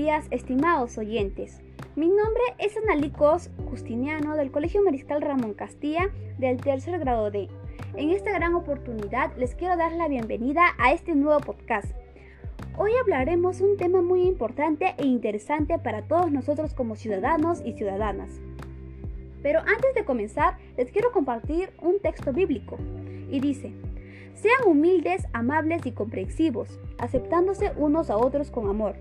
días, estimados oyentes. Mi nombre es Analicos Justiniano del Colegio Mariscal Ramón Castilla del tercer grado D. En esta gran oportunidad les quiero dar la bienvenida a este nuevo podcast. Hoy hablaremos un tema muy importante e interesante para todos nosotros como ciudadanos y ciudadanas. Pero antes de comenzar, les quiero compartir un texto bíblico y dice, sean humildes, amables y comprensivos, aceptándose unos a otros con amor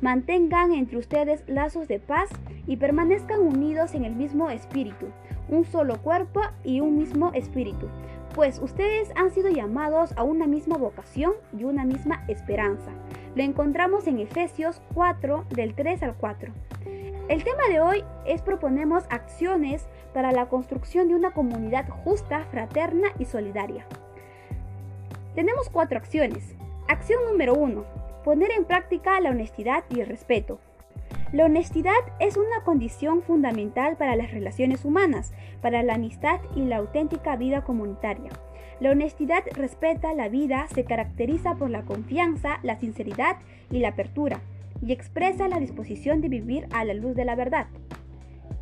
Mantengan entre ustedes lazos de paz y permanezcan unidos en el mismo espíritu, un solo cuerpo y un mismo espíritu, pues ustedes han sido llamados a una misma vocación y una misma esperanza. Lo encontramos en Efesios 4 del 3 al 4. El tema de hoy es proponemos acciones para la construcción de una comunidad justa, fraterna y solidaria. Tenemos cuatro acciones. Acción número 1 poner en práctica la honestidad y el respeto. La honestidad es una condición fundamental para las relaciones humanas, para la amistad y la auténtica vida comunitaria. La honestidad respeta la vida, se caracteriza por la confianza, la sinceridad y la apertura, y expresa la disposición de vivir a la luz de la verdad.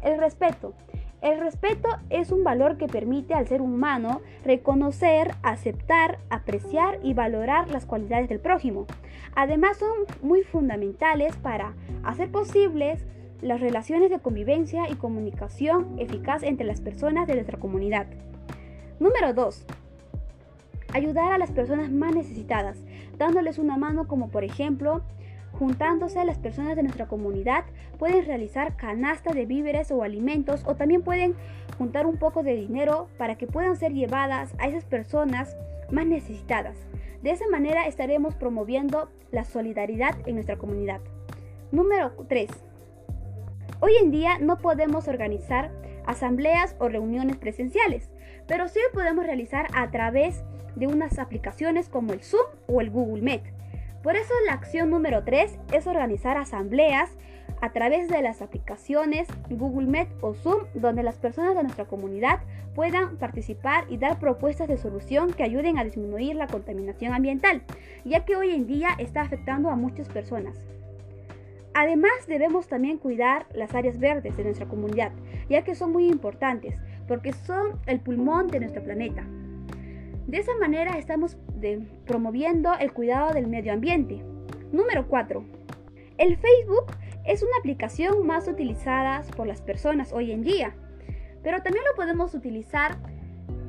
El respeto el respeto es un valor que permite al ser humano reconocer, aceptar, apreciar y valorar las cualidades del prójimo. Además son muy fundamentales para hacer posibles las relaciones de convivencia y comunicación eficaz entre las personas de nuestra comunidad. Número 2. Ayudar a las personas más necesitadas, dándoles una mano como por ejemplo juntándose las personas de nuestra comunidad pueden realizar canastas de víveres o alimentos o también pueden juntar un poco de dinero para que puedan ser llevadas a esas personas más necesitadas. De esa manera estaremos promoviendo la solidaridad en nuestra comunidad. Número 3. Hoy en día no podemos organizar asambleas o reuniones presenciales, pero sí podemos realizar a través de unas aplicaciones como el Zoom o el Google Meet. Por eso la acción número 3 es organizar asambleas a través de las aplicaciones Google Meet o Zoom, donde las personas de nuestra comunidad puedan participar y dar propuestas de solución que ayuden a disminuir la contaminación ambiental, ya que hoy en día está afectando a muchas personas. Además, debemos también cuidar las áreas verdes de nuestra comunidad, ya que son muy importantes, porque son el pulmón de nuestro planeta. De esa manera estamos promoviendo el cuidado del medio ambiente. Número 4. El Facebook es una aplicación más utilizada por las personas hoy en día, pero también lo podemos utilizar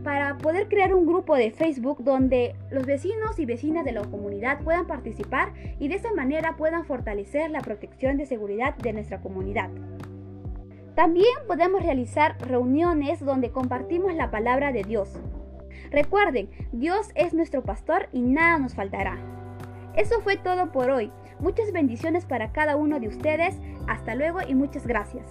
para poder crear un grupo de Facebook donde los vecinos y vecinas de la comunidad puedan participar y de esa manera puedan fortalecer la protección de seguridad de nuestra comunidad. También podemos realizar reuniones donde compartimos la palabra de Dios, Recuerden, Dios es nuestro pastor y nada nos faltará. Eso fue todo por hoy. Muchas bendiciones para cada uno de ustedes. Hasta luego y muchas gracias.